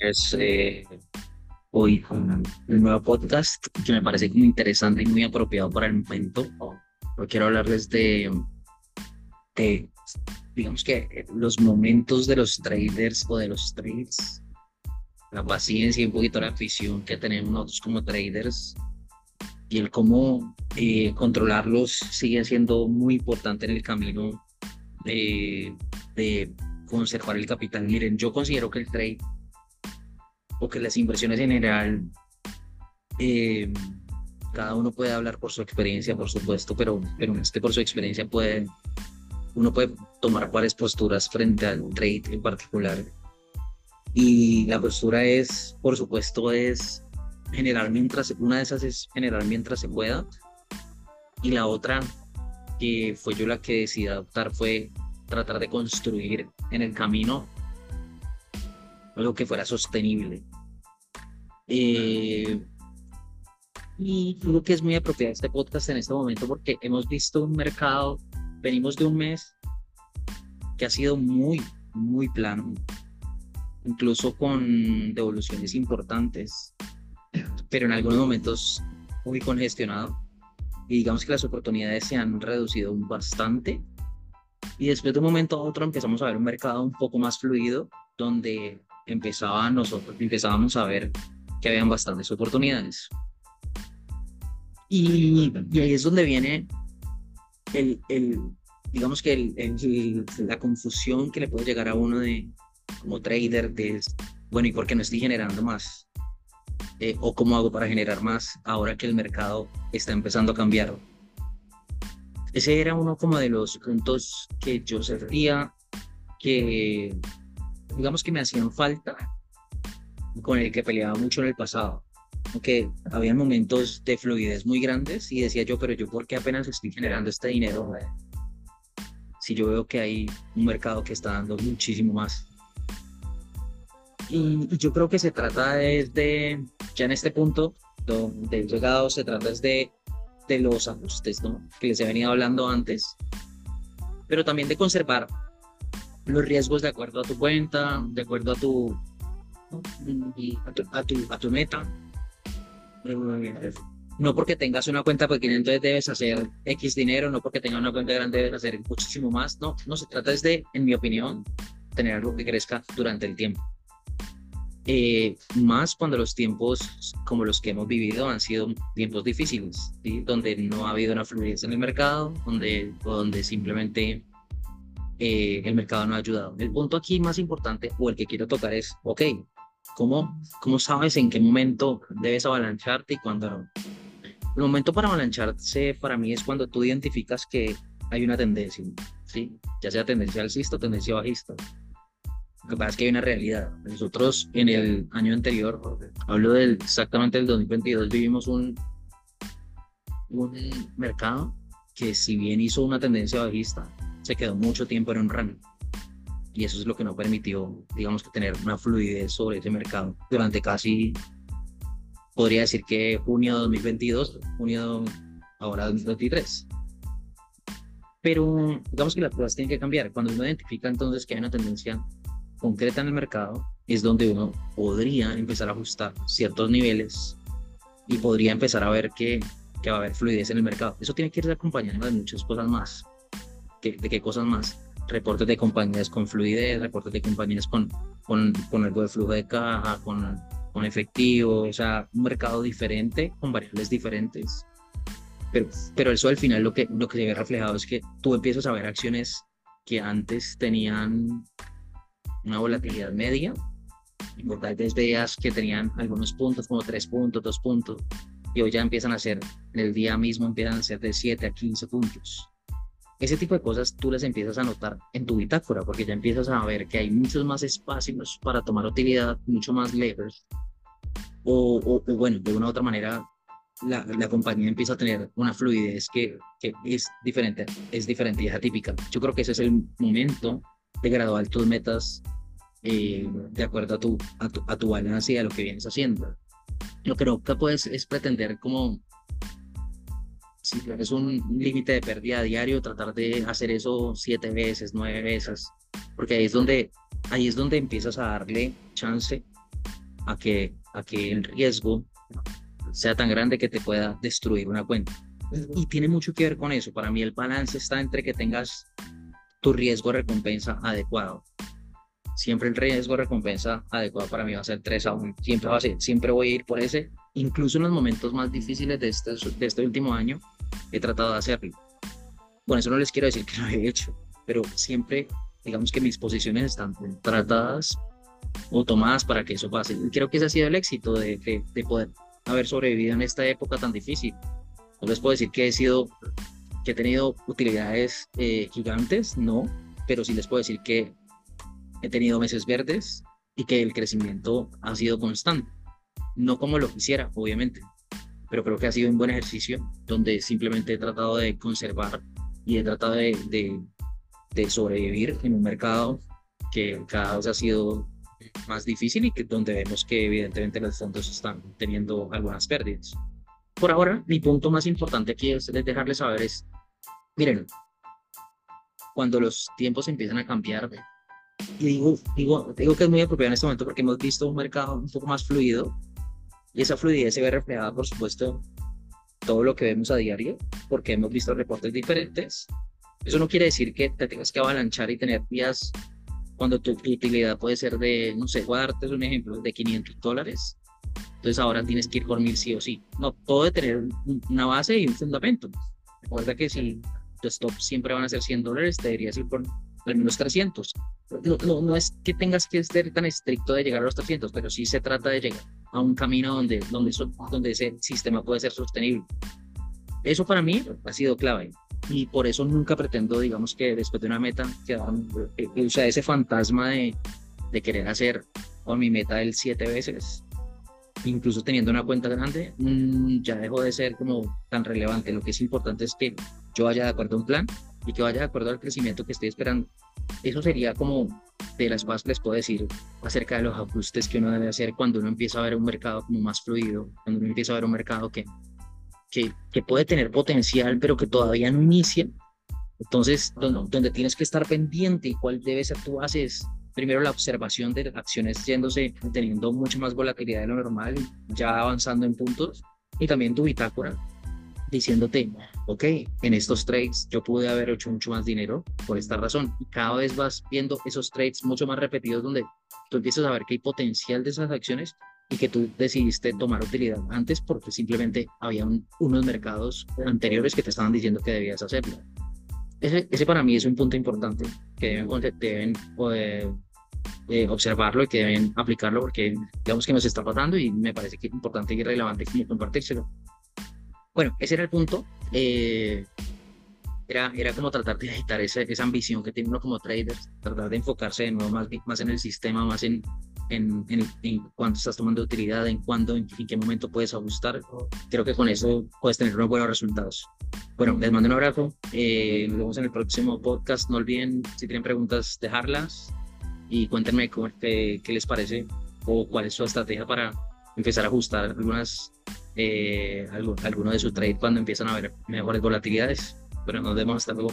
es eh, hoy un nuevo podcast que me parece muy interesante y muy apropiado para el momento. Hoy quiero hablarles de, de, digamos que los momentos de los traders o de los trades, la paciencia y un poquito la afición que tenemos nosotros como traders y el cómo eh, controlarlos sigue siendo muy importante en el camino de, de conservar el capital. Miren, yo considero que el trade o que las inversiones en general, eh, cada uno puede hablar por su experiencia, por supuesto, pero, pero es que por su experiencia puede, uno puede tomar varias posturas frente al trade en particular. Y la postura es, por supuesto, es generar mientras, una de esas es generar mientras se pueda. Y la otra, que fue yo la que decidí adoptar, fue tratar de construir en el camino algo que fuera sostenible. Eh, y creo que es muy apropiado este podcast en este momento porque hemos visto un mercado, venimos de un mes que ha sido muy, muy plano, incluso con devoluciones importantes, pero en algunos momentos muy congestionado. Y digamos que las oportunidades se han reducido bastante. Y después de un momento a otro empezamos a ver un mercado un poco más fluido, donde empezaba nosotros, empezábamos a ver que habían bastantes oportunidades. Y, ahí es donde viene el, el digamos que el, la confusión que le puede llegar a uno de como trader de, bueno, ¿y por qué no estoy generando más? Eh, ¿O cómo hago para generar más ahora que el mercado está empezando a cambiar? Ese era uno como de los puntos que yo sentía que digamos que me hacían falta, con el que peleaba mucho en el pasado. Aunque había momentos de fluidez muy grandes y decía yo, pero yo, ¿por qué apenas estoy generando este dinero? Si yo veo que hay un mercado que está dando muchísimo más. Y, yo creo que se trata de, ya en este punto donde he llegado, se trata de, de los ajustes ¿no? que les he venido hablando antes, pero también de conservar los riesgos de acuerdo a tu cuenta, de acuerdo a tu, a tu, a tu, meta. Eh, no porque tengas una cuenta pequeña entonces debes hacer X dinero, no porque tengas una cuenta grande debes hacer muchísimo más. No, no se trata de, en mi opinión, tener algo que crezca durante el tiempo. Eh, más cuando los tiempos como los que hemos vivido han sido tiempos difíciles, donde no ha habido una fluidez en el mercado, donde, donde simplemente eh, el mercado no ha ayudado. El punto aquí más importante o el que quiero tocar es, ok, ¿cómo, cómo sabes en qué momento debes avalancharte y cuándo no? El momento para avalancharse para mí es cuando tú identificas que hay una tendencia, ¿sí? ya sea tendencia alcista o tendencia bajista. Lo que pasa es que hay una realidad. Nosotros en el año anterior, hablo del, exactamente del 2022, vivimos un, un mercado que si bien hizo una tendencia bajista, se quedó mucho tiempo en un run. Y eso es lo que no permitió, digamos, que tener una fluidez sobre ese mercado durante casi, podría decir que junio de 2022, junio ahora 2023. Pero digamos que las cosas tienen que cambiar. Cuando uno identifica entonces que hay una tendencia concreta en el mercado, es donde uno podría empezar a ajustar ciertos niveles y podría empezar a ver que, que va a haber fluidez en el mercado. Eso tiene que ir acompañado de muchas cosas más de qué cosas más. Reportes de compañías con fluidez, reportes de compañías con, con, con algo de flujo de caja, con, con efectivo, o sea, un mercado diferente, con variables diferentes. Pero, pero eso al final lo que, lo que se ve reflejado es que tú empiezas a ver acciones que antes tenían una volatilidad media, y tal vez veías que tenían algunos puntos como 3 puntos, 2 puntos, y hoy ya empiezan a ser, en el día mismo empiezan a ser de 7 a 15 puntos ese tipo de cosas tú las empiezas a notar en tu bitácora, porque ya empiezas a ver que hay muchos más espacios para tomar utilidad, mucho más levers, o, bueno, de una u otra manera, la, la, compañía empieza a tener una fluidez que, que, es diferente, es diferente y es atípica. Yo creo que ese es el momento de graduar tus metas eh, de acuerdo a tu, a tu, a tu balance y a lo que vienes haciendo. Lo que nunca puedes es pretender como si es un límite de pérdida diario, tratar de hacer eso siete veces, nueve veces, porque ahí es donde, ahí es donde empiezas a darle chance a que, a que el riesgo sea tan grande que te pueda destruir una cuenta. Y tiene mucho que ver con eso. Para mí el balance está entre que tengas tu riesgo recompensa adecuado. Siempre el riesgo recompensa adecuado para mí va a ser 3 a 1. Siempre, va a ser, siempre voy a ir por ese. Incluso en los momentos más difíciles de este, de este último año, he tratado de hacerlo. Bueno, eso no les quiero decir que lo he hecho, pero siempre, digamos que mis posiciones están tratadas o tomadas para que eso pase. Y creo que ese ha sido el éxito de, de, de poder haber sobrevivido en esta época tan difícil. No les puedo decir que he sido, que he tenido utilidades eh, gigantes, no, pero sí les puedo decir que he tenido meses verdes y que el crecimiento ha sido constante. No como lo quisiera, obviamente, pero creo que ha sido un buen ejercicio donde simplemente he tratado de conservar y he tratado de, de, sobrevivir en un mercado que cada vez ha sido más difícil y que donde vemos que evidentemente los fondos están teniendo algunas pérdidas. Por ahora, mi punto más importante aquí es dejarles saber es, miren, cuando los tiempos empiezan a cambiar, y digo, digo, digo que es muy apropiado en este momento porque hemos visto un mercado un poco más fluido y esa fluidez se ve reflejada, por supuesto, todo lo que vemos a diario, porque hemos visto reportes diferentes. Eso no quiere decir que te tengas que avalanchar y tener días cuando tu, utilidad puede ser de, no sé, voy a darte un ejemplo, de 500 dólares. Entonces ahora tienes que ir por mil sí o sí. No, todo de tener una base y un fundamento. Recuerda que si tu stop siempre van a ser 100 dólares, te deberías ir por al menos 300. No, no, no, es que tengas que ser tan estricto de llegar a los 300, pero sí se trata de llegar a un camino donde, donde, donde ese sistema puede ser sostenible. Eso para mí ha sido clave y por eso nunca pretendo, digamos, que después de una meta, quedar, eh, o sea, ese fantasma de, de querer hacer con mi meta del siete veces, incluso teniendo una cuenta grande, mmm, ya dejó de ser como tan relevante. Lo que es importante es que yo vaya de acuerdo a un plan y que vaya de acuerdo al crecimiento que estoy esperando. Eso sería como de las cosas que les puedo decir acerca de los ajustes que uno debe hacer cuando uno empieza a ver un mercado como más fluido, cuando uno empieza a ver un mercado que que, que puede tener potencial, pero que todavía no inicia. Entonces, donde, donde tienes que estar pendiente y cuál debe ser tu base es primero la observación de acciones yéndose, teniendo mucha más volatilidad de lo normal, ya avanzando en puntos, y también tu bitácora, diciéndote, ok, en estos trades yo pude haber hecho mucho más dinero por esta razón. Y cada vez vas viendo esos trades mucho más repetidos donde tú empiezas a ver que hay potencial de esas acciones y que tú decidiste tomar utilidad antes porque simplemente había unos mercados anteriores que te estaban diciendo que debías hacerlo. Ese, ese para mí es un punto importante que deben, deben eh, observarlo y que deben aplicarlo porque digamos que nos está pasando y me parece que es importante y relevante compartírselo. Bueno, ese era el punto. Eh, era, era como tratar de evitar esa, esa ambición que tiene uno como trader, tratar de enfocarse de nuevo más, más en el sistema, más en, en, en, en cuándo estás tomando utilidad, en cuándo, en, qué momento puedes ajustar. Creo que con eso puedes tener unos buenos resultados. Bueno, les mando un abrazo. Eh, nos vemos en el próximo podcast. No olviden, si tienen preguntas, dejarlas y cuéntenme cómo, qué, qué les parece o cuál es su estrategia para empezar a ajustar algunas, eh, algo, alguno de su trade cuando empiezan a haber mejores volatilidades. Pero nos vemos hasta luego.